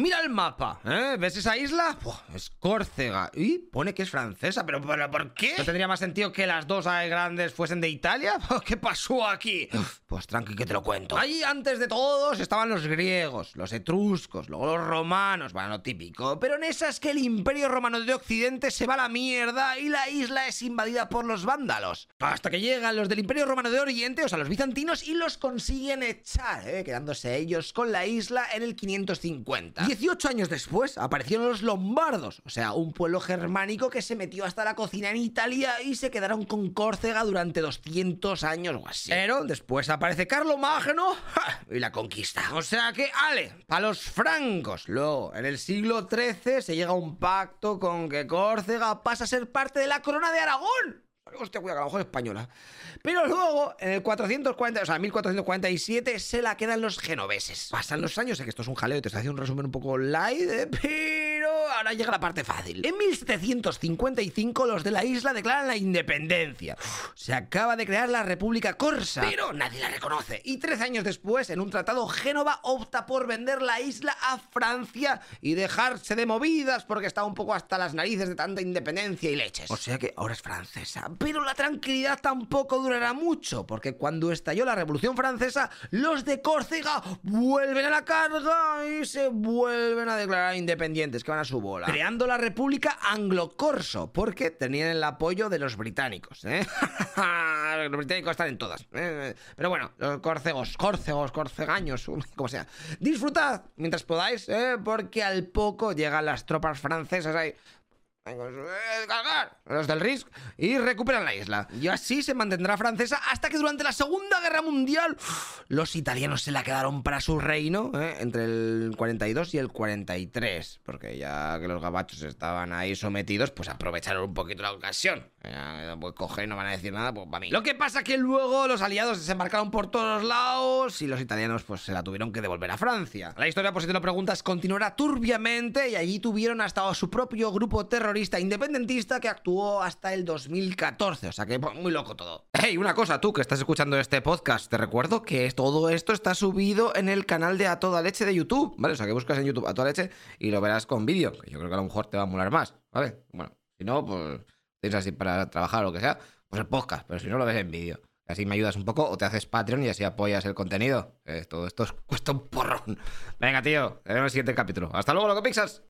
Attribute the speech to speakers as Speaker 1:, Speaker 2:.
Speaker 1: Mira el mapa, ¿eh? ¿Ves esa isla? Buah, es Córcega. Y pone que es francesa, pero, pero ¿por qué? ¿No tendría más sentido que las dos grandes fuesen de Italia? ¿Qué pasó aquí? Pues tranqui que te lo cuento. Allí antes de todos estaban los griegos, los etruscos, luego los romanos, bueno, lo típico. Pero en esa es que el imperio romano de Occidente se va a la mierda y la isla es invadida por los vándalos. Hasta que llegan los del imperio romano de Oriente, o sea, los bizantinos, y los consiguen echar, ¿eh? quedándose ellos con la isla en el 550. 18 años después aparecieron los lombardos, o sea, un pueblo germánico que se metió hasta la cocina en Italia y se quedaron con Córcega durante 200 años o así. Pero después aparece Carlomagno y la conquista. O sea que, ale, para los francos. Luego, en el siglo XIII se llega a un pacto con que Córcega pasa a ser parte de la corona de Aragón. Hostia, cuidado, que a lo mejor es española. Pero luego, en el 440, o sea, 1447, se la quedan los genoveses. Pasan los años, sé que esto es un jaleo, te estoy haciendo un resumen un poco light, ¿eh? pero ahora llega la parte fácil. En 1755, los de la isla declaran la independencia. se acaba de crear la República Corsa, pero nadie la reconoce. Y 13 años después, en un tratado, Génova opta por vender la isla a Francia y dejarse de movidas porque está un poco hasta las narices de tanta independencia y leches. O sea que ahora es francesa. Pero la tranquilidad tampoco durará mucho, porque cuando estalló la Revolución Francesa, los de Córcega vuelven a la carga y se vuelven a declarar independientes, a su bola. Creando la República Anglo-Corso, porque tenían el apoyo de los británicos. ¿eh? los británicos están en todas. ¿eh? Pero bueno, los córcegos, córcegos, corcegaños, como sea. Disfrutad mientras podáis, ¿eh? porque al poco llegan las tropas francesas ahí cargar los del RISC y recuperan la isla. Y así se mantendrá francesa hasta que durante la Segunda Guerra Mundial los italianos se la quedaron para su reino ¿eh? entre el 42 y el 43. Porque ya que los gabachos estaban ahí sometidos, pues aprovecharon un poquito la ocasión. pues coger no van a decir nada, pues para mí. Lo que pasa que luego los aliados desembarcaron por todos lados y los italianos pues se la tuvieron que devolver a Francia. La historia, por si te lo preguntas, continuará turbiamente y allí tuvieron hasta su propio grupo terrorista independentista que actuó hasta el 2014. O sea que pues, muy loco todo. Hey, una cosa, tú que estás escuchando este podcast, te recuerdo que todo esto está subido en el canal de A Toda Leche de YouTube, ¿vale? O sea que buscas en YouTube A Toda Leche y lo verás con vídeo, yo creo que a lo mejor te va a molar más, ¿vale? Bueno, si no, pues tienes así para trabajar o lo que sea, pues el podcast, pero si no lo ves en vídeo. Así me ayudas un poco o te haces Patreon y así apoyas el contenido. todo esto cuesta un porrón. Venga, tío, te en el siguiente capítulo. Hasta luego, lo que pixas.